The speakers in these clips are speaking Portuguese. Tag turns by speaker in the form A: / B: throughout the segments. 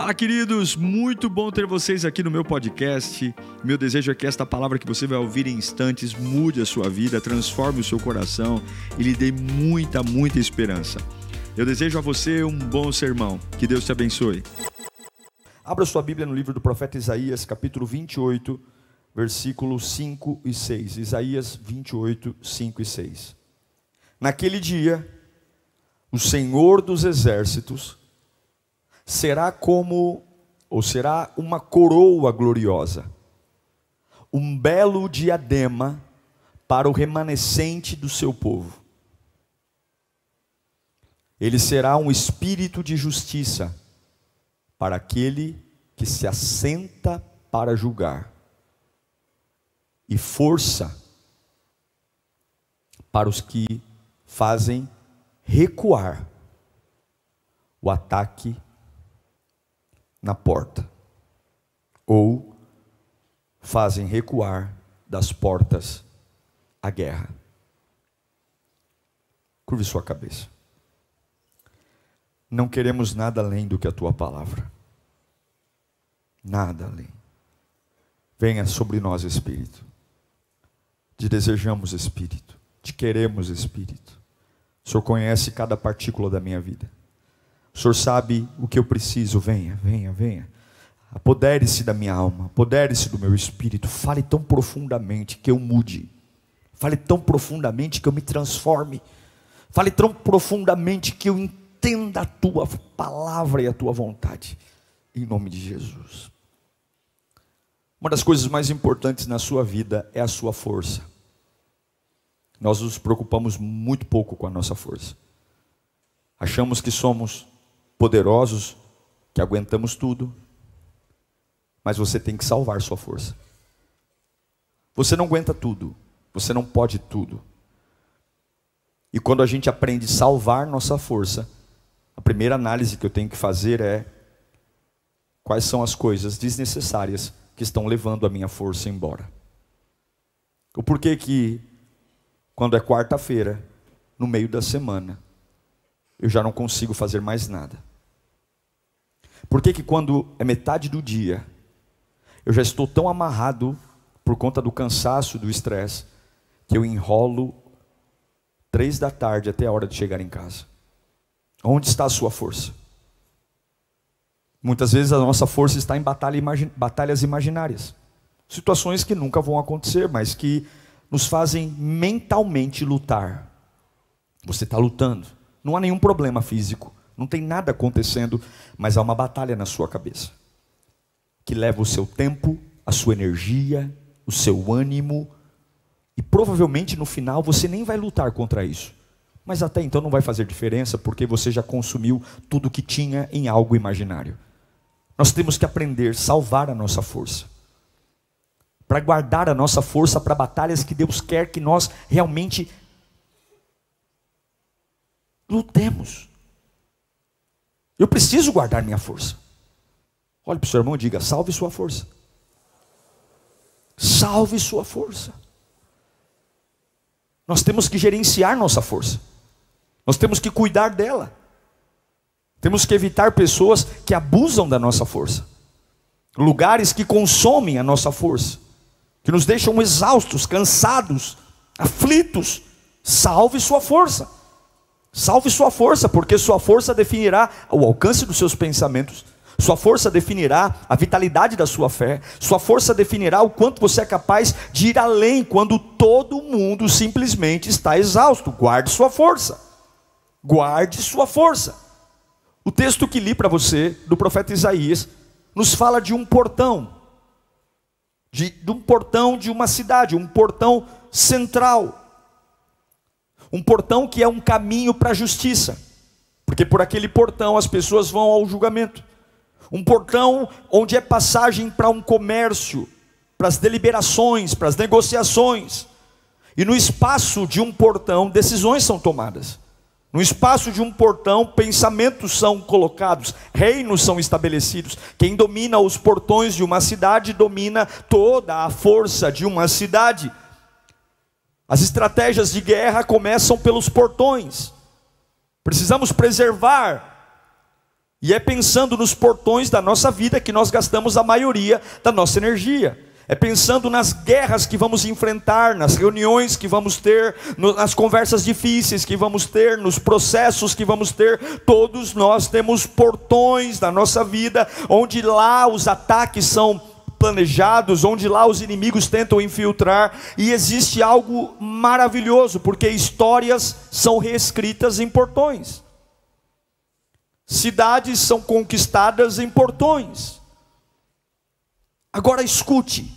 A: Fala, queridos! Muito bom ter vocês aqui no meu podcast. Meu desejo é que esta palavra que você vai ouvir em instantes mude a sua vida, transforme o seu coração e lhe dê muita, muita esperança. Eu desejo a você um bom sermão. Que Deus te abençoe.
B: Abra sua Bíblia no livro do profeta Isaías, capítulo 28, versículos 5 e 6. Isaías 28, 5 e 6. Naquele dia, o Senhor dos exércitos será como, ou será uma coroa gloriosa, um belo diadema para o remanescente do seu povo. Ele será um espírito de justiça para aquele que se assenta para julgar, e força para os que fazem recuar o ataque na porta, ou fazem recuar das portas a guerra. Curve sua cabeça. Não queremos nada além do que a tua palavra. Nada além. Venha sobre nós, Espírito. Te desejamos, Espírito. Te queremos, Espírito. O Senhor conhece cada partícula da minha vida. O Senhor sabe o que eu preciso. Venha, venha, venha. Apodere-se da minha alma, apodere-se do meu espírito. Fale tão profundamente que eu mude. Fale tão profundamente que eu me transforme. Fale tão profundamente que eu entenda a tua palavra e a tua vontade. Em nome de Jesus. Uma das coisas mais importantes na sua vida é a sua força. Nós nos preocupamos muito pouco com a nossa força. Achamos que somos poderosos, que aguentamos tudo, mas você tem que salvar sua força. Você não aguenta tudo, você não pode tudo. E quando a gente aprende a salvar nossa força, a primeira análise que eu tenho que fazer é quais são as coisas desnecessárias que estão levando a minha força embora. O porquê que quando é quarta-feira, no meio da semana, eu já não consigo fazer mais nada. Por que, que quando é metade do dia, eu já estou tão amarrado por conta do cansaço, do estresse, que eu enrolo três da tarde até a hora de chegar em casa? Onde está a sua força? Muitas vezes a nossa força está em batalha imagi batalhas imaginárias. Situações que nunca vão acontecer, mas que nos fazem mentalmente lutar. Você está lutando. Não há nenhum problema físico. Não tem nada acontecendo, mas há uma batalha na sua cabeça que leva o seu tempo, a sua energia, o seu ânimo, e provavelmente no final você nem vai lutar contra isso. Mas até então não vai fazer diferença, porque você já consumiu tudo que tinha em algo imaginário. Nós temos que aprender a salvar a nossa força. Para guardar a nossa força para batalhas que Deus quer que nós realmente lutemos. Eu preciso guardar minha força. Olhe para o seu irmão e diga: salve sua força. Salve sua força. Nós temos que gerenciar nossa força. Nós temos que cuidar dela. Temos que evitar pessoas que abusam da nossa força. Lugares que consomem a nossa força. Que nos deixam exaustos, cansados, aflitos. Salve sua força. Salve sua força, porque sua força definirá o alcance dos seus pensamentos. Sua força definirá a vitalidade da sua fé. Sua força definirá o quanto você é capaz de ir além quando todo mundo simplesmente está exausto. Guarde sua força. Guarde sua força. O texto que li para você, do profeta Isaías, nos fala de um portão, de, de um portão de uma cidade, um portão central. Um portão que é um caminho para a justiça, porque por aquele portão as pessoas vão ao julgamento. Um portão onde é passagem para um comércio, para as deliberações, para as negociações. E no espaço de um portão, decisões são tomadas. No espaço de um portão, pensamentos são colocados, reinos são estabelecidos. Quem domina os portões de uma cidade domina toda a força de uma cidade. As estratégias de guerra começam pelos portões. Precisamos preservar E é pensando nos portões da nossa vida que nós gastamos a maioria da nossa energia. É pensando nas guerras que vamos enfrentar, nas reuniões que vamos ter, nas conversas difíceis que vamos ter, nos processos que vamos ter. Todos nós temos portões da nossa vida, onde lá os ataques são planejados, onde lá os inimigos tentam infiltrar, e existe algo maravilhoso, porque histórias são reescritas em portões. Cidades são conquistadas em portões. Agora escute.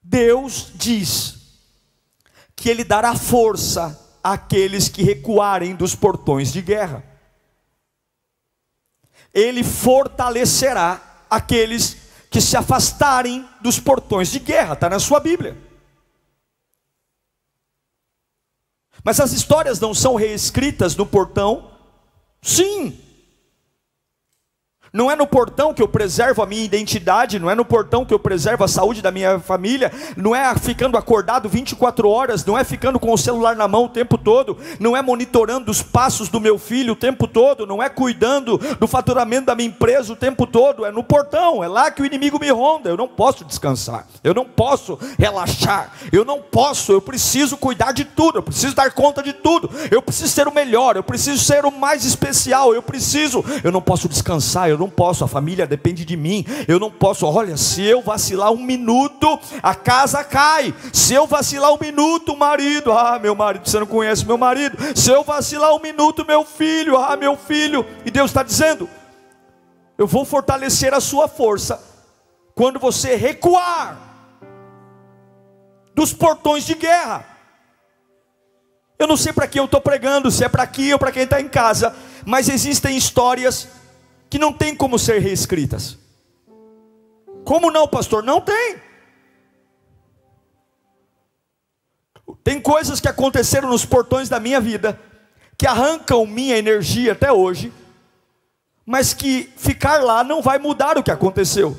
B: Deus diz que Ele dará força àqueles que recuarem dos portões de guerra. Ele fortalecerá aqueles que se afastarem dos portões de guerra, está na sua Bíblia. Mas as histórias não são reescritas no portão Sim. Não é no portão que eu preservo a minha identidade, não é no portão que eu preservo a saúde da minha família, não é ficando acordado 24 horas, não é ficando com o celular na mão o tempo todo, não é monitorando os passos do meu filho o tempo todo, não é cuidando do faturamento da minha empresa o tempo todo, é no portão, é lá que o inimigo me ronda. Eu não posso descansar, eu não posso relaxar, eu não posso, eu preciso cuidar de tudo, eu preciso dar conta de tudo, eu preciso ser o melhor, eu preciso ser o mais especial, eu preciso, eu não posso descansar, eu eu não posso, a família depende de mim, eu não posso, olha, se eu vacilar um minuto, a casa cai, se eu vacilar um minuto, o marido, ah, meu marido, você não conhece meu marido, se eu vacilar um minuto, meu filho, ah, meu filho, e Deus está dizendo, eu vou fortalecer a sua força, quando você recuar dos portões de guerra, eu não sei para quem eu estou pregando, se é para aqui ou para quem está em casa, mas existem histórias que não tem como ser reescritas. Como não, pastor? Não tem. Tem coisas que aconteceram nos portões da minha vida, que arrancam minha energia até hoje, mas que ficar lá não vai mudar o que aconteceu.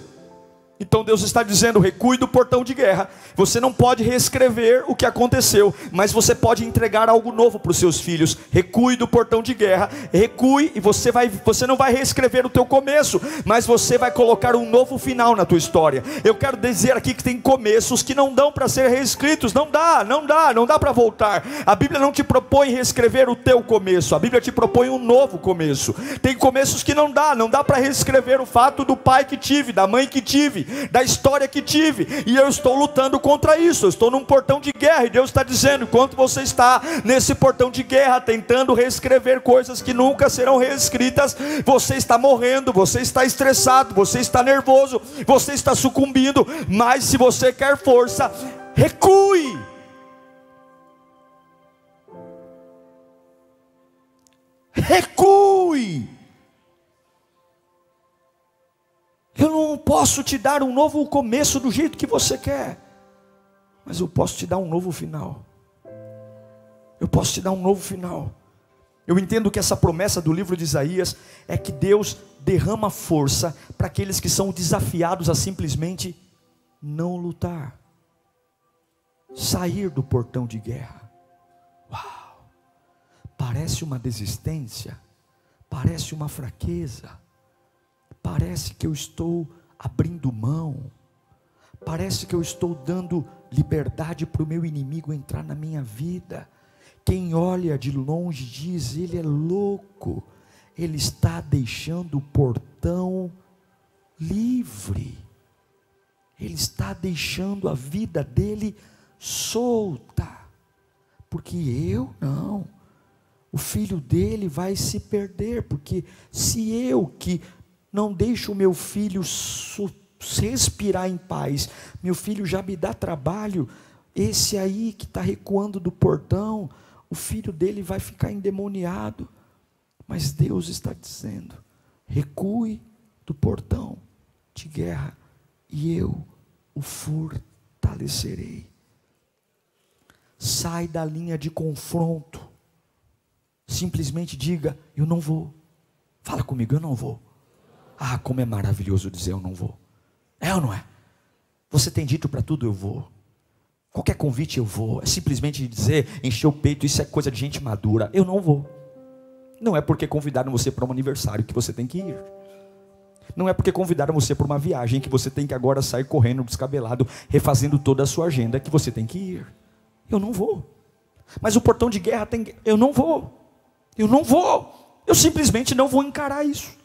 B: Então Deus está dizendo: recue do portão de guerra. Você não pode reescrever o que aconteceu, mas você pode entregar algo novo para os seus filhos. Recue do portão de guerra, recue e você vai, você não vai reescrever o teu começo, mas você vai colocar um novo final na tua história. Eu quero dizer aqui que tem começos que não dão para ser reescritos, não dá, não dá, não dá para voltar. A Bíblia não te propõe reescrever o teu começo, a Bíblia te propõe um novo começo. Tem começos que não dá, não dá para reescrever o fato do pai que tive, da mãe que tive da história que tive, e eu estou lutando contra isso. Eu estou num portão de guerra, e Deus está dizendo: enquanto você está nesse portão de guerra, tentando reescrever coisas que nunca serão reescritas, você está morrendo, você está estressado, você está nervoso, você está sucumbindo. Mas se você quer força, recue. Recue. Eu não posso te dar um novo começo do jeito que você quer, mas eu posso te dar um novo final. Eu posso te dar um novo final. Eu entendo que essa promessa do livro de Isaías é que Deus derrama força para aqueles que são desafiados a simplesmente não lutar, sair do portão de guerra. Uau! Parece uma desistência, parece uma fraqueza parece que eu estou abrindo mão, parece que eu estou dando liberdade para o meu inimigo entrar na minha vida. Quem olha de longe diz: ele é louco, ele está deixando o portão livre, ele está deixando a vida dele solta, porque eu não. O filho dele vai se perder, porque se eu que não deixo o meu filho respirar em paz. Meu filho já me dá trabalho. Esse aí que está recuando do portão, o filho dele vai ficar endemoniado. Mas Deus está dizendo: recue do portão de guerra e eu o fortalecerei. Sai da linha de confronto. Simplesmente diga: Eu não vou. Fala comigo, eu não vou. Ah, como é maravilhoso dizer eu não vou. É ou não é? Você tem dito para tudo eu vou. Qualquer convite eu vou. É simplesmente dizer, encher o peito, isso é coisa de gente madura. Eu não vou. Não é porque convidaram você para um aniversário que você tem que ir. Não é porque convidaram você para uma viagem que você tem que agora sair correndo descabelado, refazendo toda a sua agenda que você tem que ir. Eu não vou. Mas o portão de guerra tem. Eu não vou. Eu não vou. Eu simplesmente não vou encarar isso.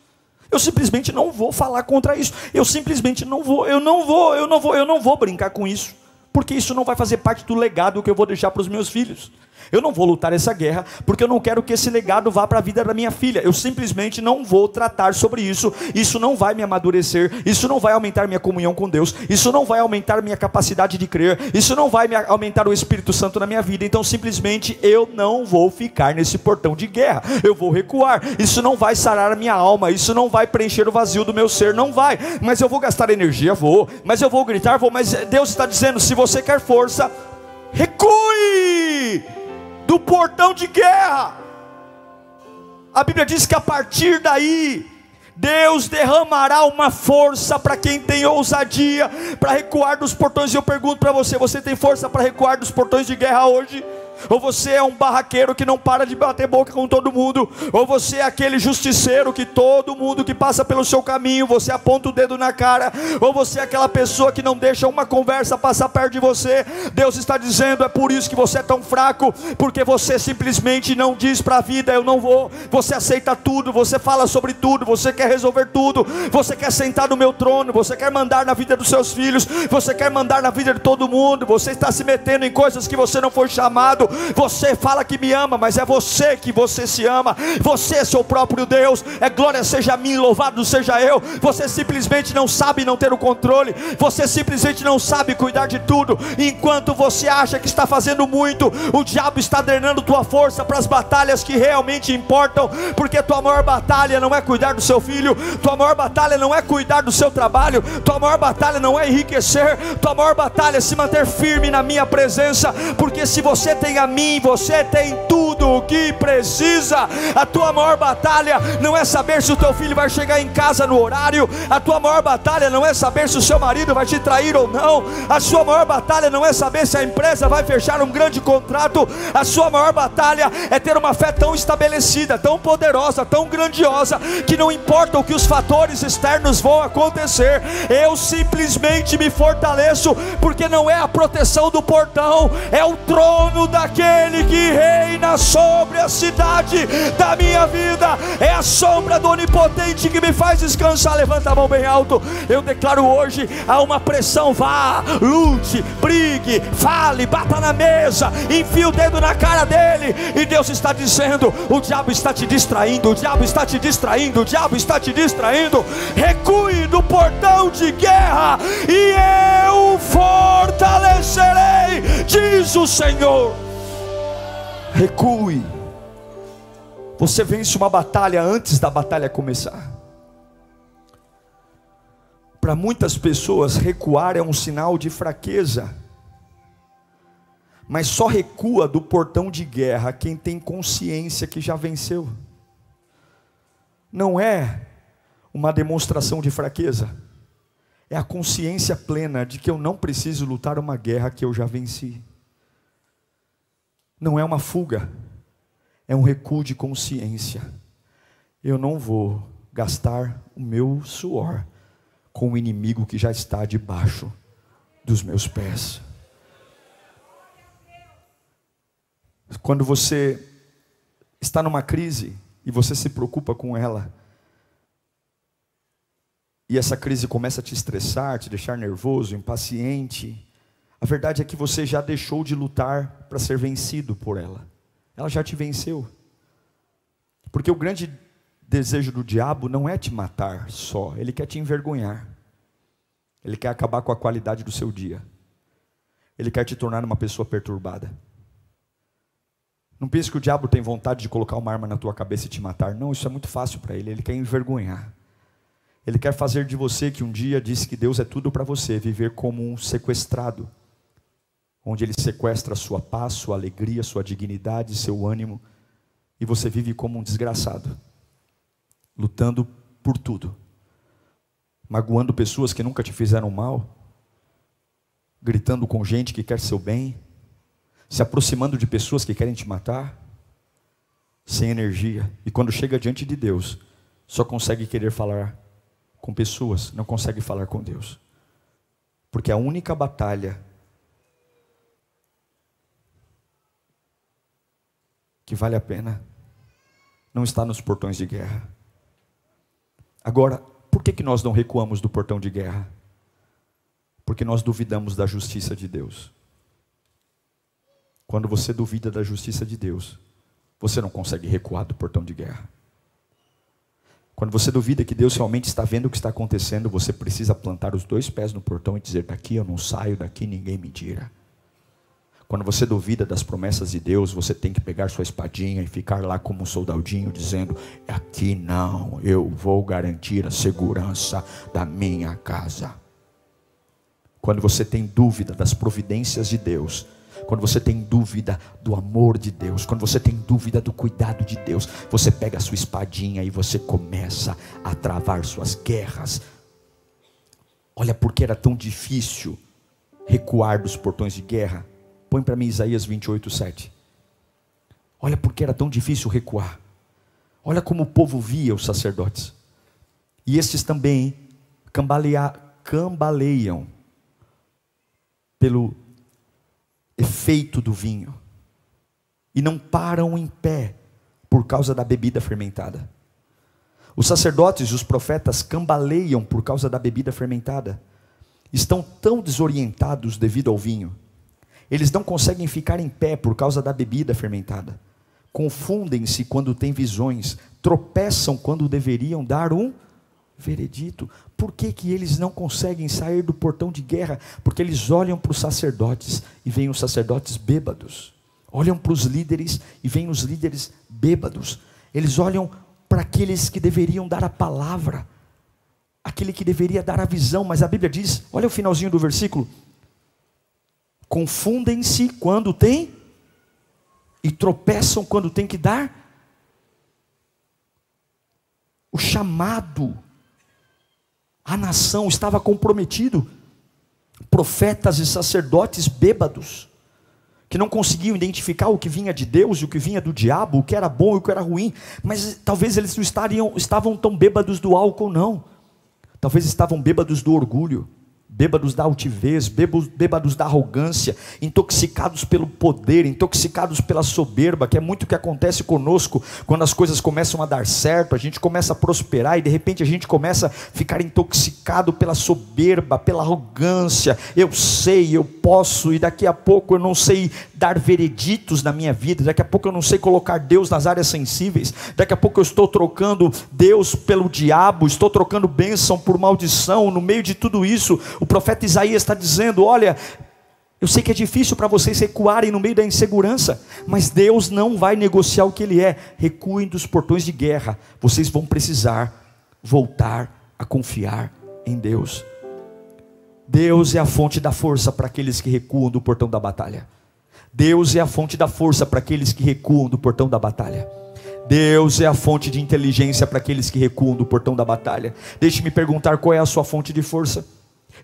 B: Eu simplesmente não vou falar contra isso. Eu simplesmente não vou. Eu não vou. Eu não vou. Eu não vou brincar com isso. Porque isso não vai fazer parte do legado que eu vou deixar para os meus filhos. Eu não vou lutar essa guerra, porque eu não quero que esse legado vá para a vida da minha filha. Eu simplesmente não vou tratar sobre isso. Isso não vai me amadurecer, isso não vai aumentar minha comunhão com Deus, isso não vai aumentar minha capacidade de crer, isso não vai aumentar o Espírito Santo na minha vida. Então, simplesmente eu não vou ficar nesse portão de guerra. Eu vou recuar. Isso não vai sarar a minha alma, isso não vai preencher o vazio do meu ser, não vai. Mas eu vou gastar energia, vou. Mas eu vou gritar, vou. Mas Deus está dizendo: se você quer força, recue do portão de guerra. A Bíblia diz que a partir daí, Deus derramará uma força para quem tem ousadia para recuar dos portões. E eu pergunto para você: você tem força para recuar dos portões de guerra hoje? Ou você é um barraqueiro que não para de bater boca com todo mundo, ou você é aquele justiceiro que todo mundo que passa pelo seu caminho, você aponta o dedo na cara, ou você é aquela pessoa que não deixa uma conversa passar perto de você. Deus está dizendo: é por isso que você é tão fraco, porque você simplesmente não diz para a vida: eu não vou. Você aceita tudo, você fala sobre tudo, você quer resolver tudo, você quer sentar no meu trono, você quer mandar na vida dos seus filhos, você quer mandar na vida de todo mundo, você está se metendo em coisas que você não foi chamado você fala que me ama, mas é você que você se ama. Você é seu próprio Deus. É glória seja a mim, louvado seja eu. Você simplesmente não sabe não ter o controle. Você simplesmente não sabe cuidar de tudo. Enquanto você acha que está fazendo muito, o diabo está drenando tua força para as batalhas que realmente importam, porque tua maior batalha não é cuidar do seu filho, tua maior batalha não é cuidar do seu trabalho, tua maior batalha não é enriquecer, tua maior batalha é se manter firme na minha presença, porque se você tem a mim, você tem tudo o que precisa. A tua maior batalha não é saber se o teu filho vai chegar em casa no horário, a tua maior batalha não é saber se o seu marido vai te trair ou não, a sua maior batalha não é saber se a empresa vai fechar um grande contrato, a sua maior batalha é ter uma fé tão estabelecida, tão poderosa, tão grandiosa, que não importa o que os fatores externos vão acontecer, eu simplesmente me fortaleço, porque não é a proteção do portão, é o trono daquele aquele que reina sobre a cidade da minha vida, é a sombra do onipotente que me faz descansar. Levanta a mão bem alto. Eu declaro hoje: há uma pressão, vá, lute, brigue, fale, bata na mesa, enfie o dedo na cara dele, e Deus está dizendo: o diabo está te distraindo, o diabo está te distraindo, o diabo está te distraindo. Recue do portão de guerra, e eu fortalecerei, diz o Senhor. Recue. Você vence uma batalha antes da batalha começar. Para muitas pessoas, recuar é um sinal de fraqueza. Mas só recua do portão de guerra quem tem consciência que já venceu. Não é uma demonstração de fraqueza, é a consciência plena de que eu não preciso lutar uma guerra que eu já venci não é uma fuga, é um recuo de consciência. Eu não vou gastar o meu suor com o inimigo que já está debaixo dos meus pés. Quando você está numa crise e você se preocupa com ela, e essa crise começa a te estressar, te deixar nervoso, impaciente, a verdade é que você já deixou de lutar para ser vencido por ela. Ela já te venceu. Porque o grande desejo do diabo não é te matar só, ele quer te envergonhar. Ele quer acabar com a qualidade do seu dia. Ele quer te tornar uma pessoa perturbada. Não pense que o diabo tem vontade de colocar uma arma na tua cabeça e te matar. Não, isso é muito fácil para ele. Ele quer envergonhar. Ele quer fazer de você que um dia disse que Deus é tudo para você, viver como um sequestrado onde ele sequestra sua paz, sua alegria, sua dignidade, seu ânimo, e você vive como um desgraçado, lutando por tudo, magoando pessoas que nunca te fizeram mal, gritando com gente que quer seu bem, se aproximando de pessoas que querem te matar. sem energia, e quando chega diante de Deus, só consegue querer falar com pessoas, não consegue falar com Deus. Porque a única batalha que vale a pena não está nos portões de guerra. Agora, por que, que nós não recuamos do portão de guerra? Porque nós duvidamos da justiça de Deus. Quando você duvida da justiça de Deus, você não consegue recuar do portão de guerra. Quando você duvida que Deus realmente está vendo o que está acontecendo, você precisa plantar os dois pés no portão e dizer: daqui eu não saio, daqui ninguém me tira. Quando você duvida das promessas de Deus, você tem que pegar sua espadinha e ficar lá como um soldadinho dizendo: aqui não, eu vou garantir a segurança da minha casa. Quando você tem dúvida das providências de Deus, quando você tem dúvida do amor de Deus, quando você tem dúvida do cuidado de Deus, você pega a sua espadinha e você começa a travar suas guerras. Olha porque era tão difícil recuar dos portões de guerra. Põe para mim Isaías 28, 7. Olha porque era tão difícil recuar. Olha como o povo via os sacerdotes. E estes também cambaleia, cambaleiam pelo efeito do vinho e não param em pé por causa da bebida fermentada. Os sacerdotes e os profetas cambaleiam por causa da bebida fermentada. Estão tão desorientados devido ao vinho. Eles não conseguem ficar em pé por causa da bebida fermentada. Confundem-se quando têm visões, tropeçam quando deveriam dar um veredito. Por que, que eles não conseguem sair do portão de guerra? Porque eles olham para os sacerdotes e veem os sacerdotes bêbados. Olham para os líderes e veem os líderes bêbados. Eles olham para aqueles que deveriam dar a palavra, aquele que deveria dar a visão, mas a Bíblia diz, olha o finalzinho do versículo: confundem-se quando tem e tropeçam quando tem que dar o chamado a nação estava comprometido. Profetas e sacerdotes bêbados, que não conseguiam identificar o que vinha de Deus e o que vinha do diabo, o que era bom e o que era ruim, mas talvez eles não estariam, estavam tão bêbados do álcool, não. Talvez estavam bêbados do orgulho bêbados da altivez, bêbados da arrogância, intoxicados pelo poder, intoxicados pela soberba, que é muito o que acontece conosco quando as coisas começam a dar certo, a gente começa a prosperar e de repente a gente começa a ficar intoxicado pela soberba, pela arrogância. Eu sei, eu posso, e daqui a pouco eu não sei dar vereditos na minha vida, daqui a pouco eu não sei colocar Deus nas áreas sensíveis, daqui a pouco eu estou trocando Deus pelo diabo, estou trocando bênção por maldição, no meio de tudo isso o profeta Isaías está dizendo: olha, eu sei que é difícil para vocês recuarem no meio da insegurança, mas Deus não vai negociar o que Ele é. Recuem dos portões de guerra, vocês vão precisar voltar a confiar em Deus. Deus é a fonte da força para aqueles que recuam do portão da batalha. Deus é a fonte da força para aqueles que recuam do portão da batalha. Deus é a fonte de inteligência para aqueles que recuam do portão da batalha. Deixe-me perguntar qual é a sua fonte de força.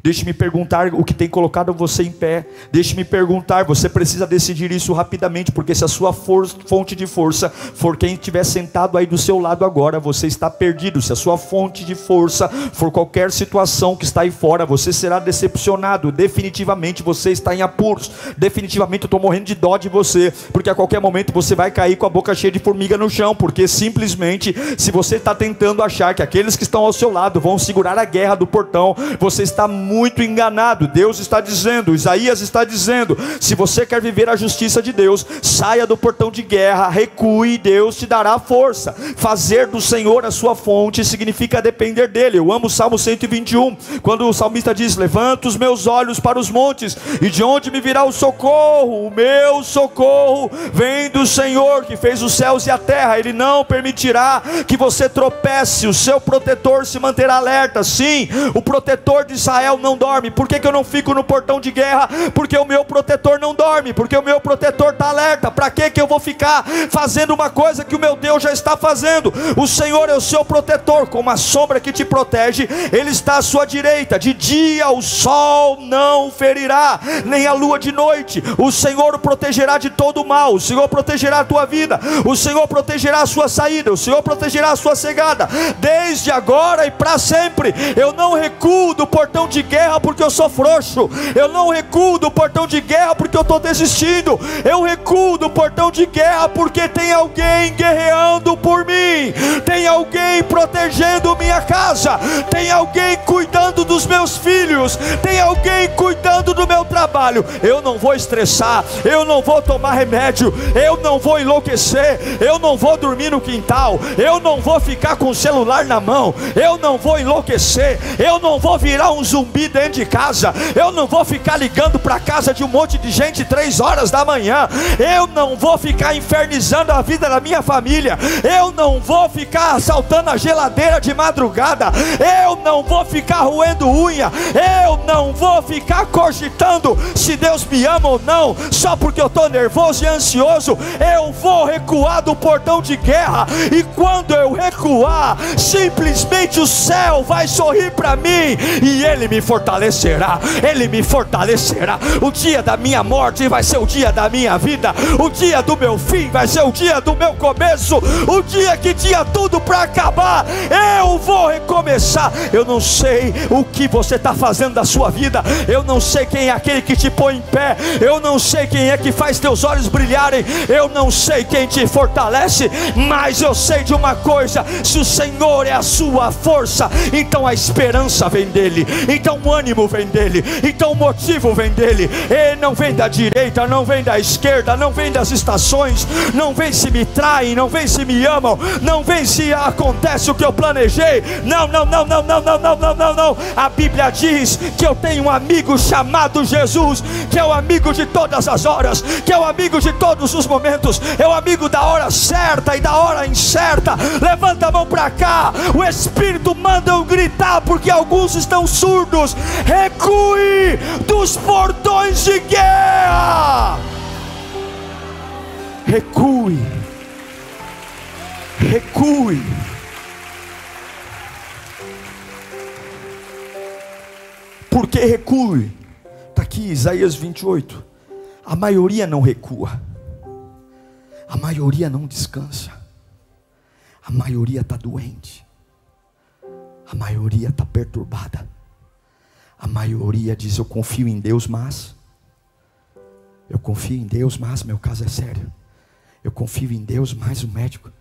B: Deixe-me perguntar o que tem colocado você em pé. Deixe-me perguntar, você precisa decidir isso rapidamente, porque se a sua fonte de força for quem estiver sentado aí do seu lado agora, você está perdido. Se a sua fonte de força for qualquer situação que está aí fora, você será decepcionado. Definitivamente você está em apuros. Definitivamente eu estou morrendo de dó de você, porque a qualquer momento você vai cair com a boca cheia de formiga no chão, porque simplesmente, se você está tentando achar que aqueles que estão ao seu lado vão segurar a guerra do portão, você está muito enganado. Deus está dizendo, Isaías está dizendo: se você quer viver a justiça de Deus, saia do portão de guerra, recue, Deus te dará força. Fazer do Senhor a sua fonte significa depender dele. Eu amo o Salmo 121, quando o salmista diz: Levanta os meus olhos para os montes, e de onde me virá o socorro? O meu socorro vem do Senhor que fez os céus e a terra. Ele não permitirá que você tropece, o seu protetor se manterá alerta. Sim, o protetor de Israel Israel não dorme. Por que, que eu não fico no portão de guerra? Porque o meu protetor não dorme, porque o meu protetor está alerta. Para que, que eu vou ficar fazendo uma coisa que o meu Deus já está fazendo? O Senhor é o seu protetor, como a sombra que te protege, Ele está à sua direita. De dia o sol não ferirá, nem a lua de noite. O Senhor o protegerá de todo mal. O Senhor protegerá a tua vida. O Senhor protegerá a sua saída. O Senhor protegerá a sua chegada. Desde agora e para sempre. Eu não recuo do portão de guerra porque eu sou frouxo. Eu não recuo do portão de guerra porque eu estou desistindo. Eu recuo do portão de guerra porque tem alguém guerreando por mim. Tem alguém protegendo minha casa. Tem alguém cuidando dos meus filhos. Tem alguém cuidando do meu trabalho. Eu não vou estressar. Eu não vou tomar remédio. Eu não vou enlouquecer. Eu não vou dormir no quintal. Eu não vou ficar com o celular na mão. Eu não vou enlouquecer. Eu não vou virar um zumbi dentro de casa. Eu não vou ficar ligando para casa de um monte de gente três horas da manhã. Eu não vou ficar infernizando a vida da minha família. Eu não vou ficar assaltando a geladeira de madrugada. Eu não vou ficar roendo unha. Eu não vou ficar cogitando se Deus me ama ou não, só porque eu estou nervoso e ansioso. Eu vou recuar do portão de guerra. E quando eu recuar, simplesmente o céu vai sorrir para mim e ele me fortalecerá. Ele me fortalecerá. O dia da minha morte vai ser o dia da minha vida. O dia do meu fim vai ser o dia do meu começo. O dia que tinha tudo para acabar, eu vou recomeçar. Eu não sei o que você está fazendo da sua vida. Eu não sei quem é aquele que te põe em pé. Eu não sei quem é que faz teus olhos brilharem. Eu não sei quem te fortalece. Mas eu sei de uma coisa: se o Senhor é a sua força, então a esperança vem dele, então o ânimo vem dele, então o motivo vem dele. E não vem da direita, não vem da esquerda, não vem das estações, não vem se me traem, não vem se me amam, não vem se acontece o que eu planejei. Não, não, não, não, não, não, não, não, não, não. A Bíblia diz que eu tenho um amigo chamado Jesus, que é o amigo de todas as horas, que é o amigo de todos os momentos, é o amigo da hora certa e da hora incerta. Levanta a mão para cá. O Espírito manda eu gritar porque alguns estão surdos. Recue dos portões de guerra. Recue. Recue. Por que recue? Está aqui Isaías 28. A maioria não recua. A maioria não descansa. A maioria está doente. A maioria está perturbada. A maioria diz: Eu confio em Deus, mas. Eu confio em Deus, mas meu caso é sério. Eu confio em Deus, mas o médico.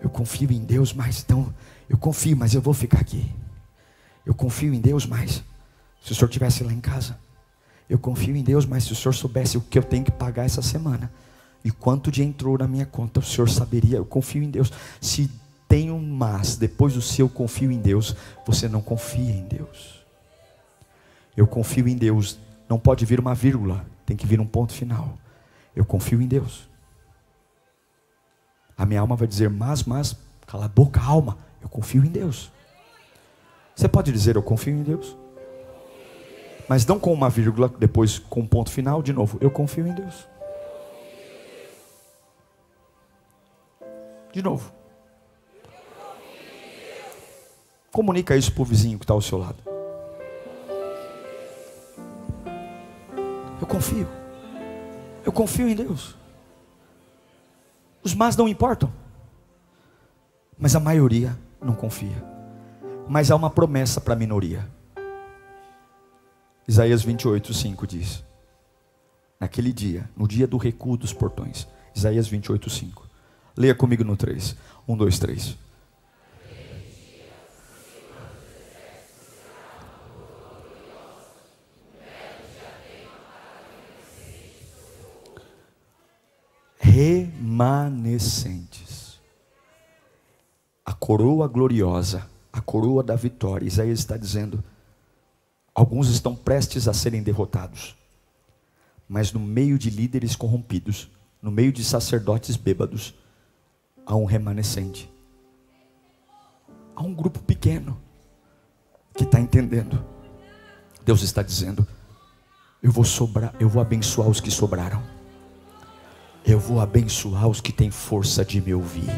B: Eu confio em Deus, mas então. Eu confio, mas eu vou ficar aqui. Eu confio em Deus, mas. Se o senhor estivesse lá em casa. Eu confio em Deus, mas se o senhor soubesse o que eu tenho que pagar essa semana. E quanto de entrou na minha conta, o senhor saberia. Eu confio em Deus. Se tem um mas depois do seu confio em Deus, você não confia em Deus. Eu confio em Deus. Não pode vir uma vírgula, tem que vir um ponto final. Eu confio em Deus. A minha alma vai dizer, mas, mas, cala a boca, alma. Eu confio em Deus. Você pode dizer, eu confio em Deus? Mas não com uma vírgula, depois com um ponto final, de novo, eu confio em Deus. De novo. Comunica isso para o vizinho que está ao seu lado. Eu confio. Eu confio em Deus. Os más não importam. Mas a maioria não confia. Mas há uma promessa para a minoria. Isaías 28, 5 diz: Naquele dia, no dia do recuo dos portões. Isaías 28, 5. Leia comigo no 3. 1, 2, 3. Remanescentes. A coroa gloriosa, a coroa da vitória. Isaías está dizendo: alguns estão prestes a serem derrotados, mas no meio de líderes corrompidos, no meio de sacerdotes bêbados, há um remanescente. Há um grupo pequeno que está entendendo. Deus está dizendo: eu vou sobrar, eu vou abençoar os que sobraram. Eu vou abençoar os que têm força de me ouvir.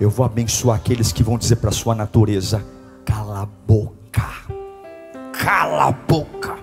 B: Eu vou abençoar aqueles que vão dizer para sua natureza: cala a boca. Cala a boca.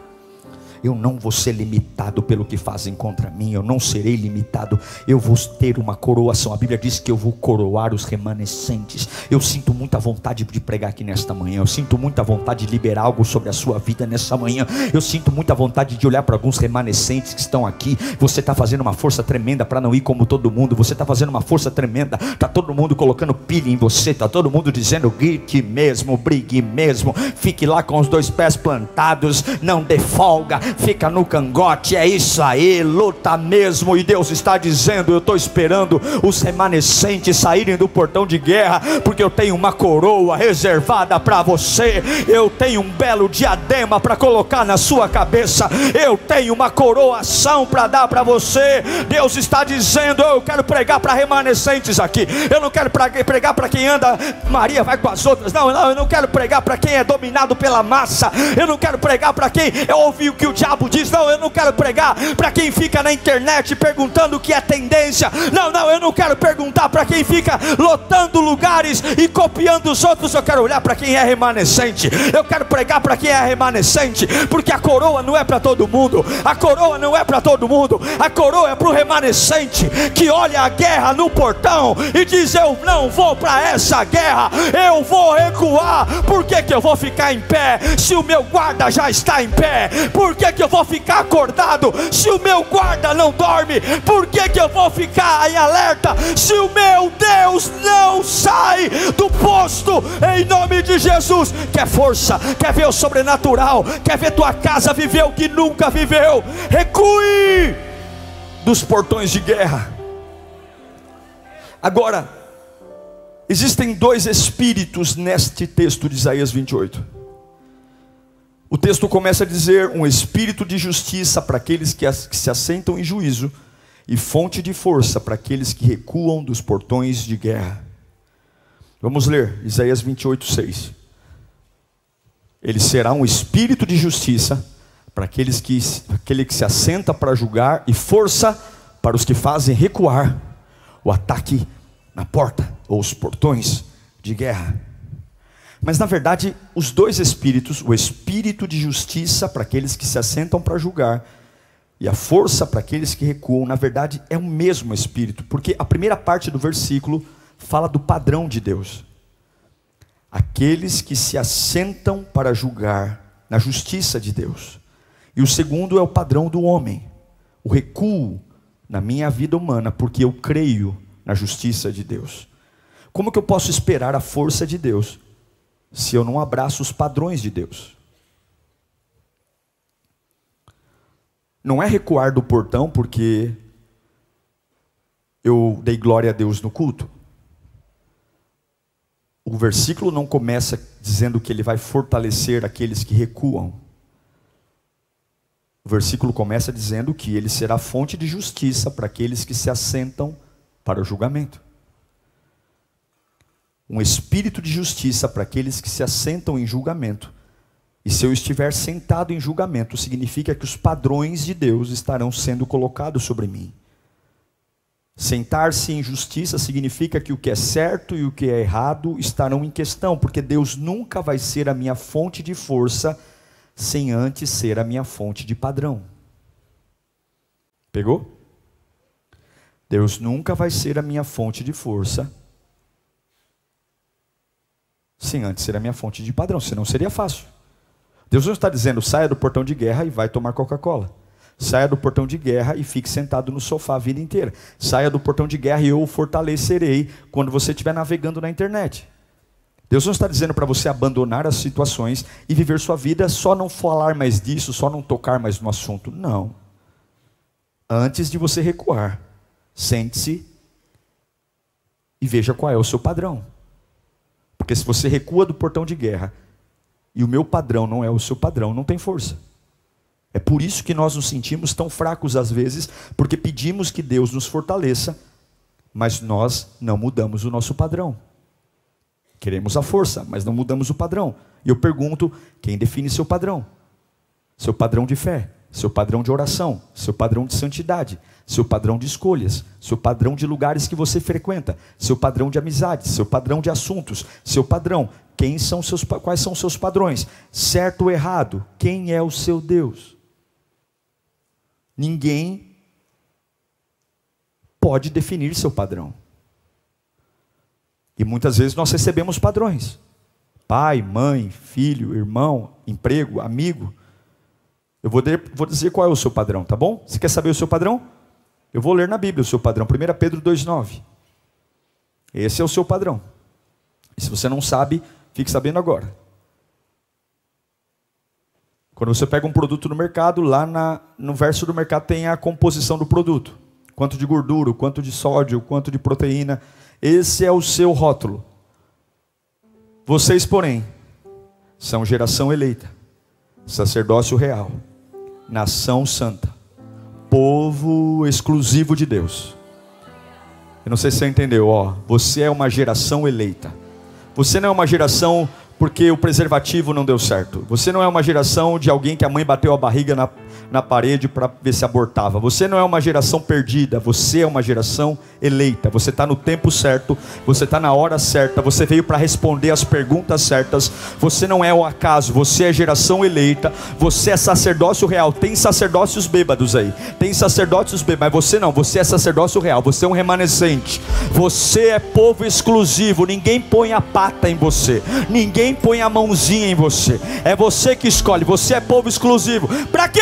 B: Eu não vou ser limitado pelo que fazem contra mim, eu não serei limitado, eu vou ter uma coroação. A Bíblia diz que eu vou coroar os remanescentes. Eu sinto muita vontade de pregar aqui nesta manhã, eu sinto muita vontade de liberar algo sobre a sua vida nessa manhã. Eu sinto muita vontade de olhar para alguns remanescentes que estão aqui. Você está fazendo uma força tremenda para não ir como todo mundo, você está fazendo uma força tremenda, está todo mundo colocando pilha em você, está todo mundo dizendo grite mesmo, brigue mesmo, fique lá com os dois pés plantados, não dê folga fica no cangote, é isso aí, luta mesmo. E Deus está dizendo: Eu estou esperando os remanescentes saírem do portão de guerra, porque eu tenho uma coroa reservada para você, eu tenho um belo diadema para colocar na sua cabeça, eu tenho uma coroação para dar para você. Deus está dizendo: Eu quero pregar para remanescentes aqui, eu não quero pregar para quem anda, Maria vai com as outras, não, não, eu não quero pregar para quem é dominado pela massa, eu não quero pregar para quem eu ouvi o que o diabo diz: Não, eu não quero pregar para quem fica na internet perguntando o que é tendência. Não, não, eu não quero perguntar para quem fica lotando lugares e copiando os outros. Eu quero olhar para quem é remanescente. Eu quero pregar para quem é remanescente, porque a coroa não é para todo mundo. A coroa não é para todo mundo. A coroa é para o remanescente que olha a guerra no portão e diz: Eu não vou para essa guerra, eu vou recuar. Por que, que eu vou ficar em pé se o meu guarda já está em pé? Por que, que eu vou ficar acordado se o meu guarda não dorme? Por que, que eu vou ficar em alerta se o meu Deus não sai do posto? Em nome de Jesus, quer força, quer ver o sobrenatural, quer ver tua casa viver o que nunca viveu? Recue dos portões de guerra. Agora, existem dois espíritos neste texto de Isaías 28. O texto começa a dizer: um espírito de justiça para aqueles que, se assentam em juízo, e fonte de força para aqueles que recuam dos portões de guerra. Vamos ler Isaías 28, 6. Ele será um espírito de justiça para aqueles que, aquele que se assenta para julgar, e força para os que fazem recuar o ataque na porta ou os portões de guerra. Mas na verdade, os dois espíritos, o espírito de justiça para aqueles que se assentam para julgar, e a força para aqueles que recuam, na verdade é o mesmo espírito, porque a primeira parte do versículo fala do padrão de Deus. Aqueles que se assentam para julgar na justiça de Deus. E o segundo é o padrão do homem, o recuo na minha vida humana, porque eu creio na justiça de Deus. Como que eu posso esperar a força de Deus se eu não abraço os padrões de Deus. Não é recuar do portão porque eu dei glória a Deus no culto. O versículo não começa dizendo que ele vai fortalecer aqueles que recuam. O versículo começa dizendo que ele será fonte de justiça para aqueles que se assentam para o julgamento um espírito de justiça para aqueles que se assentam em julgamento. E se eu estiver sentado em julgamento, significa que os padrões de Deus estarão sendo colocados sobre mim. Sentar-se em justiça significa que o que é certo e o que é errado estarão em questão, porque Deus nunca vai ser a minha fonte de força sem antes ser a minha fonte de padrão. Pegou? Deus nunca vai ser a minha fonte de força sem antes ser a minha fonte de padrão, senão seria fácil. Deus não está dizendo saia do portão de guerra e vai tomar Coca-Cola. Saia do portão de guerra e fique sentado no sofá a vida inteira. Saia do portão de guerra e eu o fortalecerei quando você estiver navegando na internet. Deus não está dizendo para você abandonar as situações e viver sua vida só não falar mais disso, só não tocar mais no assunto. Não. Antes de você recuar, sente-se e veja qual é o seu padrão. Porque se você recua do portão de guerra e o meu padrão não é o seu padrão, não tem força. É por isso que nós nos sentimos tão fracos às vezes, porque pedimos que Deus nos fortaleça, mas nós não mudamos o nosso padrão. Queremos a força, mas não mudamos o padrão. E eu pergunto: quem define seu padrão? seu padrão de fé, seu padrão de oração, seu padrão de santidade, seu padrão de escolhas, seu padrão de lugares que você frequenta, seu padrão de amizades, seu padrão de assuntos, seu padrão. Quem são seus, quais são seus padrões? Certo ou errado? Quem é o seu Deus? Ninguém pode definir seu padrão. E muitas vezes nós recebemos padrões: pai, mãe, filho, irmão, emprego, amigo. Eu vou, de, vou dizer qual é o seu padrão, tá bom? Você quer saber o seu padrão? Eu vou ler na Bíblia o seu padrão, 1 Pedro 2,9. Esse é o seu padrão. E se você não sabe, fique sabendo agora. Quando você pega um produto no mercado, lá na, no verso do mercado tem a composição do produto: quanto de gordura, quanto de sódio, quanto de proteína. Esse é o seu rótulo. Vocês, porém, são geração eleita, sacerdócio real nação santa, povo exclusivo de Deus. Eu não sei se você entendeu, ó, você é uma geração eleita. Você não é uma geração porque o preservativo não deu certo. Você não é uma geração de alguém que a mãe bateu a barriga na, na parede para ver se abortava. Você não é uma geração perdida, você é uma geração eleita. Você está no tempo certo, você está na hora certa, você veio para responder as perguntas certas. Você não é o acaso, você é geração eleita, você é sacerdócio real. Tem sacerdócios bêbados aí, tem sacerdócios bêbados, mas você não, você é sacerdócio real, você é um remanescente, você é povo exclusivo. Ninguém põe a pata em você, ninguém põe a mãozinha em você, é você que escolhe, você é povo exclusivo. Para quê?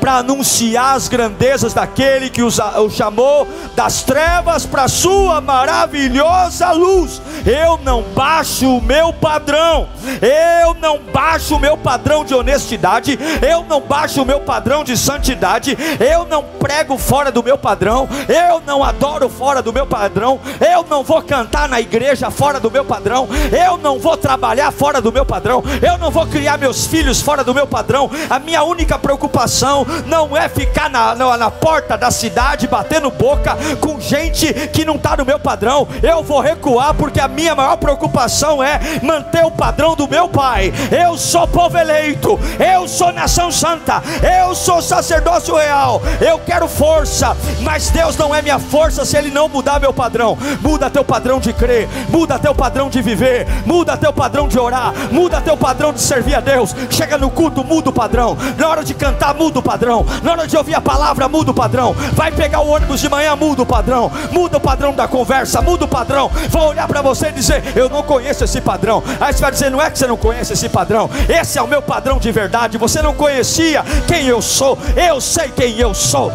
B: para anunciar as grandezas daquele que o chamou das trevas para sua maravilhosa luz. Eu não baixo o meu padrão, eu não baixo o meu padrão de honestidade, eu não baixo o meu padrão de santidade, eu não prego fora do meu padrão, eu não adoro fora do meu padrão, eu não vou cantar na igreja fora do meu padrão, eu não vou trabalhar fora do meu padrão, eu não vou criar meus filhos fora do meu padrão. A minha única preocupação não é ficar na, na, na porta da cidade batendo boca com gente que não está no meu padrão. Eu vou recuar porque a minha maior preocupação é manter o padrão do meu pai. Eu sou povo eleito, eu sou nação santa, eu sou sacerdócio real. Eu quero força, mas Deus não é minha força se Ele não mudar meu padrão. Muda teu padrão de crer, muda teu padrão de viver, muda teu padrão de orar, muda teu padrão de servir a Deus. Chega no culto, muda o padrão. Na hora de cantar, muda o padrão. Na hora de ouvir a palavra, muda o padrão. Vai pegar o ônibus de manhã, muda o padrão. Muda o padrão da conversa, muda o padrão. Vão olhar para você e dizer: Eu não conheço esse padrão. Aí você vai dizer: Não é que você não conhece esse padrão. Esse é o meu padrão de verdade. Você não conhecia quem eu sou. Eu sei quem eu sou.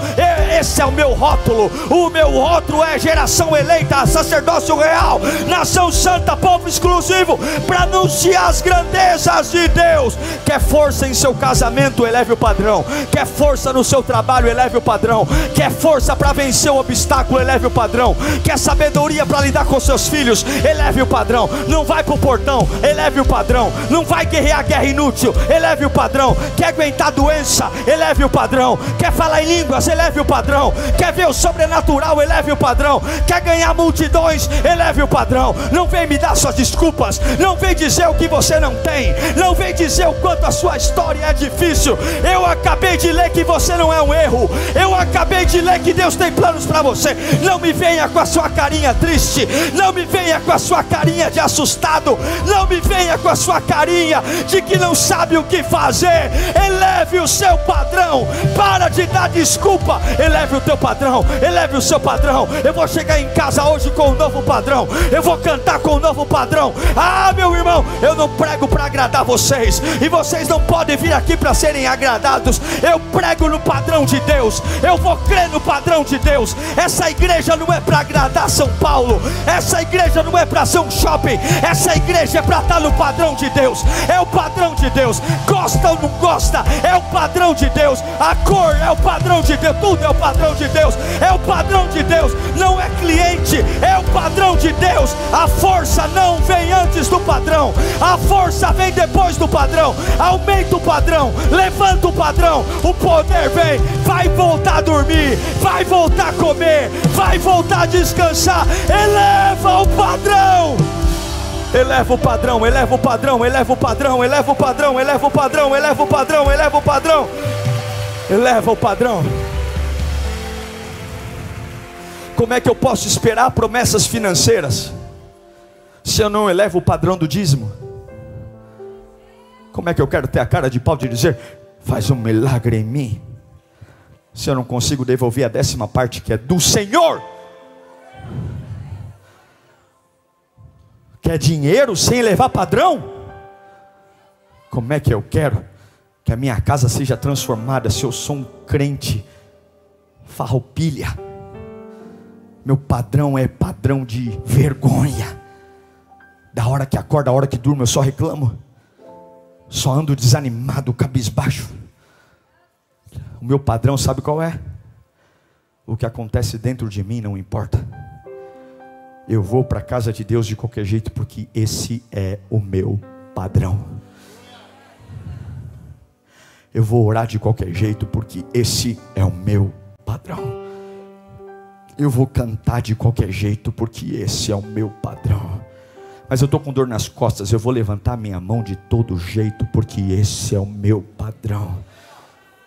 B: Esse é o meu rótulo. O meu rótulo é geração eleita, sacerdócio real, nação santa, povo exclusivo, para anunciar as grandezas de Deus. Quer força em seu casamento? Eleve o padrão. Quer força no seu trabalho? Eleve o padrão. Quer força para vencer o obstáculo? Eleve o padrão. Quer sabedoria para lidar com seus filhos? Eleve o padrão. Não vai para o portão? Eleve o padrão. Não vai guerrear guerra inútil? Eleve o padrão. Quer aguentar doença? Eleve o padrão. Quer falar em línguas? Eleve o padrão. Quer ver o sobrenatural? Eleve o padrão. Quer ganhar multidões? Eleve o padrão. Não vem me dar suas desculpas. Não vem dizer o que você não tem. Não vem dizer o quanto a sua história é difícil. Eu acabei de ler que você não é um erro. Eu acabei de ler que Deus tem planos para você. Não me venha com a sua carinha triste. Não me venha com a sua carinha de assustado. Não me venha com a sua carinha de que não sabe o que fazer. Eleve o seu padrão. Para de dar desculpa. Eleve o teu padrão. Eleve o seu padrão. Eu vou chegar em casa hoje com um novo padrão. Eu vou cantar com um novo padrão. Ah, meu irmão, eu não prego para agradar vocês. E vocês não podem vir aqui para serem agradados. Eu prego no padrão de Deus. Eu vou crer no padrão de Deus. Essa igreja não é para agradar São Paulo. Essa igreja não é para ser um shopping. Essa igreja é para estar no padrão de Deus. É o padrão de Deus. Gosta ou não gosta? É o padrão de Deus. A cor é o padrão de Deus. Tudo é o padrão de Deus. É o padrão de Deus. Não é cliente. É o padrão de Deus. A força não vem antes do padrão. A força vem depois do padrão. Aumenta o padrão. Levanta o padrão. O poder vem, vai voltar a dormir, vai voltar a comer, vai voltar a descansar. Eleva o padrão, Eleva o padrão, eleva o padrão, eleva o padrão, eleva o padrão, eleva o padrão, eleva o padrão, eleva o padrão. Eleva o padrão. Como é que eu posso esperar promessas financeiras se eu não elevo o padrão do dízimo? Como é que eu quero ter a cara de pau de dizer, faz um milagre em mim, se eu não consigo devolver a décima parte que é do Senhor? Quer dinheiro sem elevar padrão? Como é que eu quero que a minha casa seja transformada se eu sou um crente farroupilha? Meu padrão é padrão de vergonha. Da hora que acorda, da hora que durmo, eu só reclamo. Só ando desanimado, cabisbaixo. O meu padrão, sabe qual é? O que acontece dentro de mim não importa. Eu vou para a casa de Deus de qualquer jeito, porque esse é o meu padrão. Eu vou orar de qualquer jeito, porque esse é o meu padrão. Eu vou cantar de qualquer jeito, porque esse é o meu padrão. Mas eu estou com dor nas costas, eu vou levantar minha mão de todo jeito, porque esse é o meu padrão.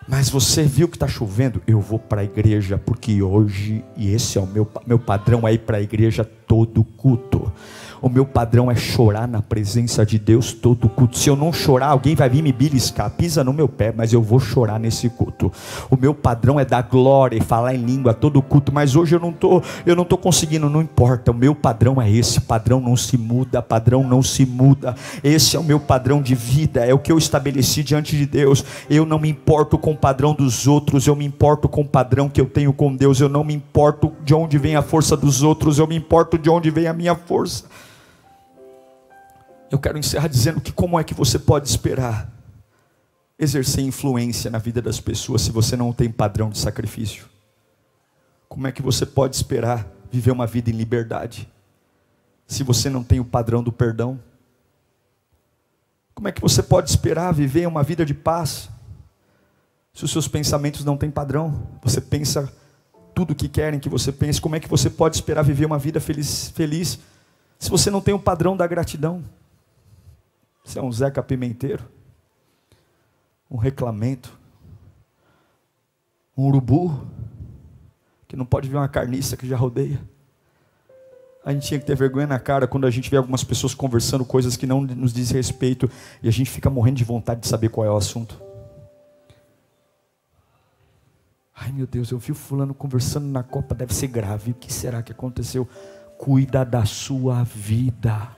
B: Mas você viu que está chovendo? Eu vou para a igreja, porque hoje, e esse é o meu, meu padrão, é ir para a igreja todo culto. O meu padrão é chorar na presença de Deus todo culto. Se eu não chorar, alguém vai vir me beliscar, pisa no meu pé, mas eu vou chorar nesse culto. O meu padrão é dar glória e falar em língua todo culto, mas hoje eu não tô, eu não tô conseguindo, não importa. O meu padrão é esse, padrão não se muda, padrão não se muda. Esse é o meu padrão de vida, é o que eu estabeleci diante de Deus. Eu não me importo com o padrão dos outros, eu me importo com o padrão que eu tenho com Deus. Eu não me importo de onde vem a força dos outros, eu me importo de onde vem a minha força. Eu quero encerrar dizendo que como é que você pode esperar exercer influência na vida das pessoas se você não tem padrão de sacrifício? Como é que você pode esperar viver uma vida em liberdade se você não tem o padrão do perdão? Como é que você pode esperar viver uma vida de paz se os seus pensamentos não têm padrão? Você pensa tudo o que querem que você pense. Como é que você pode esperar viver uma vida feliz, feliz se você não tem o padrão da gratidão? Você é um Zeca Pimenteiro, um reclamento, um urubu, que não pode ver uma carniça que já rodeia. A gente tinha que ter vergonha na cara quando a gente vê algumas pessoas conversando coisas que não nos dizem respeito e a gente fica morrendo de vontade de saber qual é o assunto. Ai meu Deus, eu vi o fulano conversando na copa, deve ser grave. O que será que aconteceu? Cuida da sua vida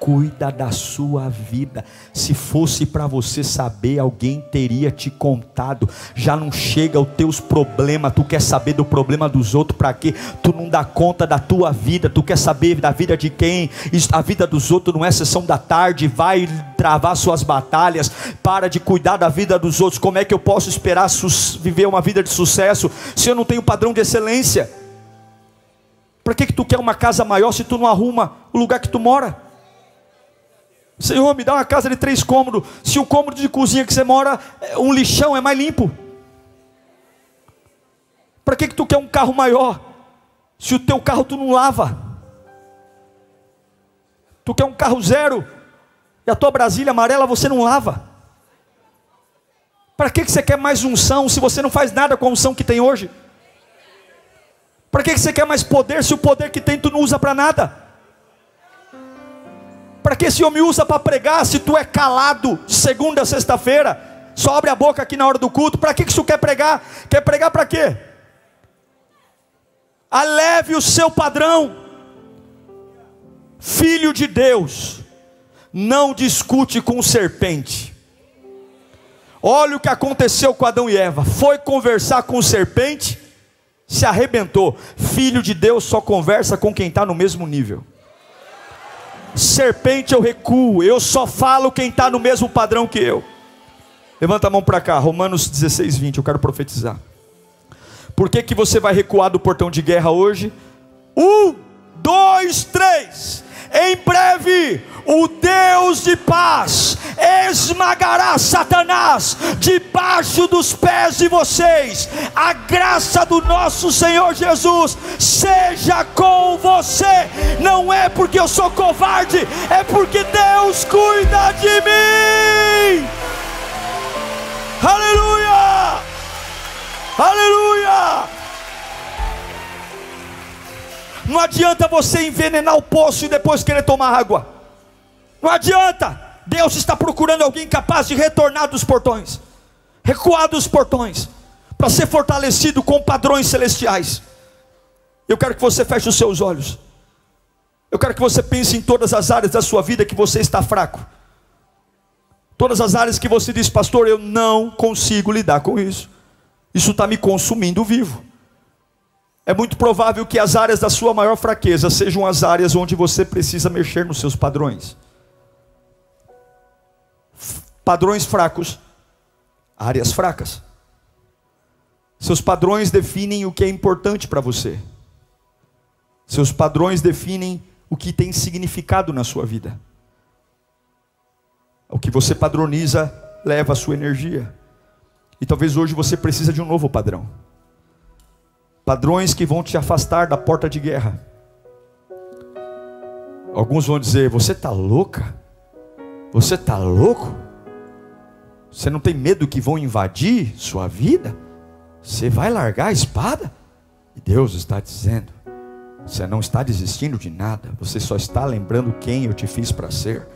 B: cuida da sua vida. Se fosse para você saber, alguém teria te contado. Já não chega os teus problemas, tu quer saber do problema dos outros para quê? Tu não dá conta da tua vida, tu quer saber da vida de quem? A vida dos outros não é sessão da tarde, vai travar suas batalhas, para de cuidar da vida dos outros. Como é que eu posso esperar viver uma vida de sucesso se eu não tenho padrão de excelência? Para que, que tu quer uma casa maior se tu não arruma o lugar que tu mora? Senhor, me dá uma casa de três cômodos. Se o cômodo de cozinha que você mora, é um lixão, é mais limpo. Para que, que tu quer um carro maior? Se o teu carro tu não lava. Tu quer um carro zero. E a tua Brasília amarela você não lava. Para que, que você quer mais unção se você não faz nada com a unção que tem hoje? Para que, que você quer mais poder se o poder que tem tu não usa para nada? Para que esse homem usa para pregar se tu é calado segunda sexta-feira? Só abre a boca aqui na hora do culto. Para que isso quer pregar? Quer pregar para quê? Aleve o seu padrão. Filho de Deus, não discute com serpente. Olha o que aconteceu com Adão e Eva. Foi conversar com serpente, se arrebentou. Filho de Deus só conversa com quem está no mesmo nível. Serpente eu recuo, eu só falo quem está no mesmo padrão que eu. Levanta a mão para cá, Romanos 16, 20, eu quero profetizar. Por que, que você vai recuar do portão de guerra hoje? Um, dois, três. Em breve, o Deus de paz esmagará Satanás debaixo dos pés de vocês. A graça do nosso Senhor Jesus seja com você. Não é porque eu sou covarde, é porque Deus cuida de mim. Aleluia! Aleluia! Não adianta você envenenar o poço e depois querer tomar água. Não adianta. Deus está procurando alguém capaz de retornar dos portões, recuar dos portões, para ser fortalecido com padrões celestiais. Eu quero que você feche os seus olhos. Eu quero que você pense em todas as áreas da sua vida que você está fraco. Todas as áreas que você diz, pastor, eu não consigo lidar com isso. Isso está me consumindo vivo. É muito provável que as áreas da sua maior fraqueza sejam as áreas onde você precisa mexer nos seus padrões. Padrões fracos, áreas fracas. Seus padrões definem o que é importante para você. Seus padrões definem o que tem significado na sua vida. O que você padroniza leva a sua energia. E talvez hoje você precisa de um novo padrão. Padrões que vão te afastar da porta de guerra. Alguns vão dizer: Você está louca? Você está louco? Você não tem medo que vão invadir sua vida? Você vai largar a espada? E Deus está dizendo: Você não está desistindo de nada, você só está lembrando quem eu te fiz para ser.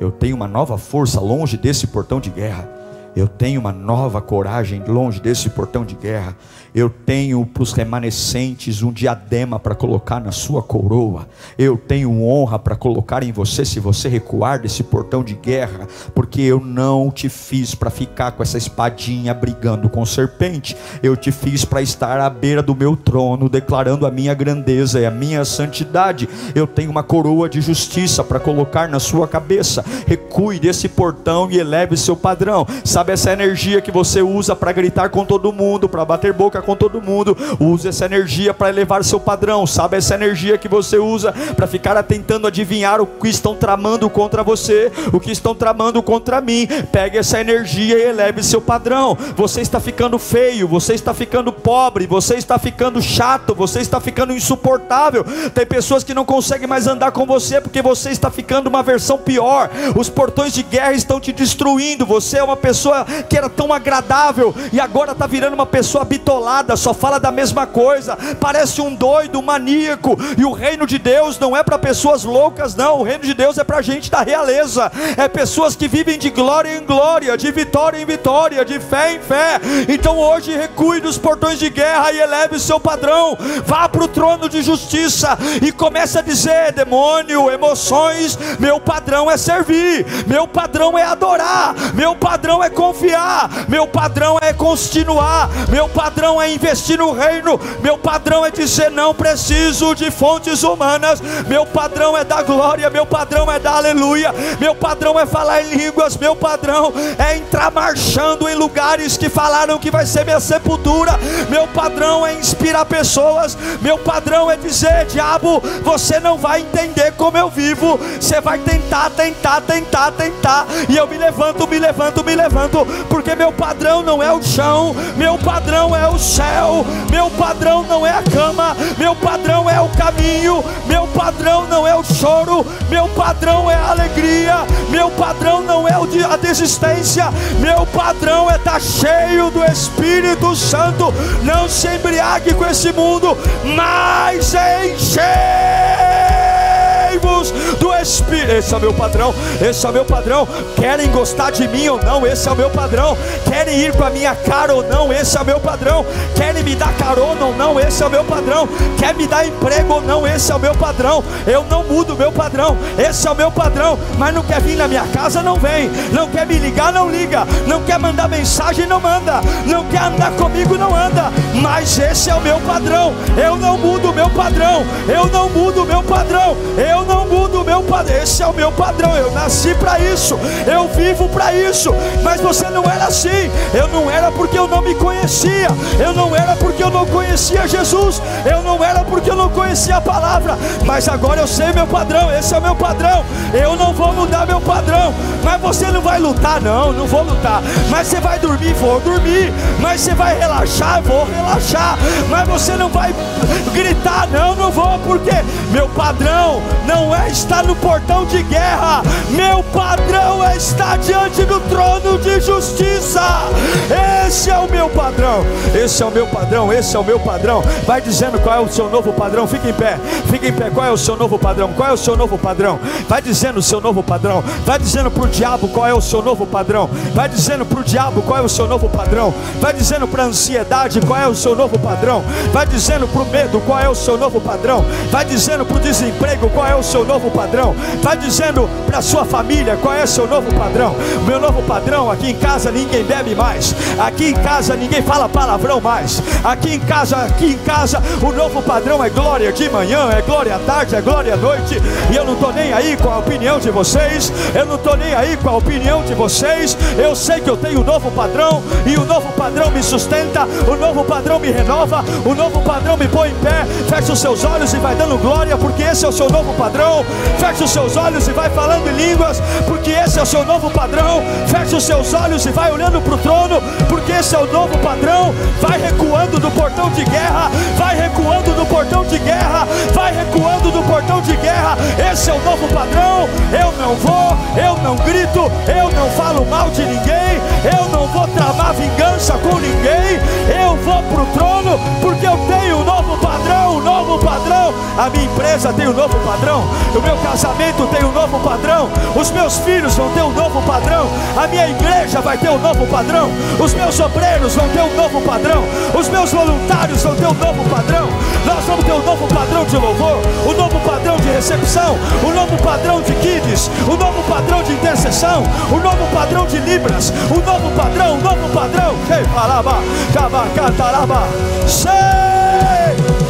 B: Eu tenho uma nova força longe desse portão de guerra. Eu tenho uma nova coragem longe desse portão de guerra. Eu tenho para os remanescentes um diadema para colocar na sua coroa. Eu tenho honra para colocar em você se você recuar desse portão de guerra, porque eu não te fiz para ficar com essa espadinha brigando com serpente. Eu te fiz para estar à beira do meu trono, declarando a minha grandeza e a minha santidade. Eu tenho uma coroa de justiça para colocar na sua cabeça. Recue desse portão e eleve seu padrão. Sabe essa energia que você usa para gritar com todo mundo, para bater boca com todo mundo? Use essa energia para elevar seu padrão. Sabe essa energia que você usa para ficar tentando adivinhar o que estão tramando contra você, o que estão tramando contra mim? Pegue essa energia e eleve seu padrão. Você está ficando feio, você está ficando pobre, você está ficando chato, você está ficando insuportável. Tem pessoas que não conseguem mais andar com você porque você está ficando uma versão pior. Os portões de guerra estão te destruindo. Você é uma pessoa pessoa que era tão agradável e agora está virando uma pessoa bitolada, só fala da mesma coisa, parece um doido, um maníaco. E o reino de Deus não é para pessoas loucas, não. O reino de Deus é para gente da realeza, é pessoas que vivem de glória em glória, de vitória em vitória, de fé em fé. Então hoje recue dos portões de guerra e eleve o seu padrão, vá para o trono de justiça e comece a dizer: demônio, emoções, meu padrão é servir, meu padrão é adorar, meu padrão é confiar, meu padrão é continuar, meu padrão é investir no reino, meu padrão é dizer não preciso de fontes humanas, meu padrão é dar glória, meu padrão é dar aleluia, meu padrão é falar em línguas, meu padrão é entrar marchando em lugares que falaram que vai ser minha sepultura, meu padrão é inspirar pessoas, meu padrão é dizer, diabo, você não vai entender como eu vivo, você vai tentar, tentar, tentar, tentar, e eu me levanto, me levanto, me levanto porque meu padrão não é o chão, meu padrão é o céu, meu padrão não é a cama, meu padrão é o caminho, meu padrão não é o choro, meu padrão é a alegria, meu padrão não é a desistência, meu padrão é estar tá cheio do Espírito Santo. Não se embriague com esse mundo, mas encher do Espírito. Esse é o meu padrão, esse é o meu padrão. Querem gostar de mim ou não? Esse é o meu padrão. Querem ir com a minha cara ou não? Esse é o meu padrão. Querem me dar carona ou não? Esse é o meu padrão. Quer me dar emprego ou não? Esse é o meu padrão. Eu não mudo o meu padrão. Esse é o meu padrão. Mas não quer vir na minha casa, não vem. Não quer me ligar, não liga. Não quer mandar mensagem, não manda. Não quer andar comigo, não anda. Mas esse é o meu padrão. Eu não mudo o meu padrão. Eu não mudo o meu padrão. Eu não não mudo o meu padrão. Esse é o meu padrão. Eu nasci para isso. Eu vivo para isso. Mas você não era assim. Eu não era porque eu não me conhecia. Eu não era porque eu não conhecia Jesus. Eu não era porque eu não conhecia a palavra. Mas agora eu sei meu padrão. Esse é o meu padrão. Eu não vou mudar meu padrão. Mas você não vai lutar, não. Não vou lutar. Mas você vai dormir, vou dormir. Mas você vai relaxar, vou relaxar. Mas você não vai gritar, não, não vou, porque meu padrão não é estar no portão de guerra. Meu padrão é estar diante do trono de justiça. Esse é o meu padrão. Esse é o meu padrão. Esse é o meu padrão. Vai dizendo qual é o seu novo padrão. Fica em pé. Fica em pé. Qual é o seu novo padrão? Qual é o seu novo padrão? Vai dizendo o seu novo padrão. Vai dizendo para o diabo qual é o seu novo padrão. Vai dizendo para o diabo qual é o seu novo padrão. Vai dizendo para a ansiedade qual é o seu novo padrão. Vai dizendo para o medo qual é o seu novo padrão. Vai dizendo para o desemprego qual é o seu novo padrão. Vai dizendo para sua família qual é seu novo padrão. Meu novo padrão aqui em casa ninguém bebe mais. Aqui em casa ninguém fala palavrão mais. Aqui em casa, aqui em casa, o novo padrão é glória de manhã, é glória à tarde, é glória à noite. E eu não estou nem aí com a opinião de vocês. Eu não estou nem aí com a opinião de vocês. Eu sei que eu tenho um novo padrão e o novo padrão me sustenta, o novo padrão me renova, o novo padrão me põe em pé. Feche os seus olhos e vai dando glória, porque esse é o seu novo padrão. Feche os seus olhos e vai falando em línguas, porque esse é o seu novo padrão. Feche os seus olhos e vai olhando para o trono, porque esse é o novo padrão. Vai recuando do portão de guerra, vai recuando do portão de guerra, vai recuando do portão de guerra. Esse é o novo padrão. Eu não vou, eu não grito, eu não falo mal de ninguém, eu não vou tramar vingança com ninguém. Eu vou para o trono, porque eu tenho um novo padrão, um novo padrão. A minha empresa tem um novo padrão, o meu casamento tem um novo padrão, os meus filhos vão ter um novo padrão, a minha igreja vai ter um novo padrão, os meus obreiros vão ter um novo padrão, os meus voluntários vão ter um novo padrão. Nós vamos ter um novo padrão de louvor, um novo padrão de recepção, um novo padrão de kids, um novo padrão de intercessão, um novo padrão de libras, um novo padrão, um novo padrão. Ei, sei.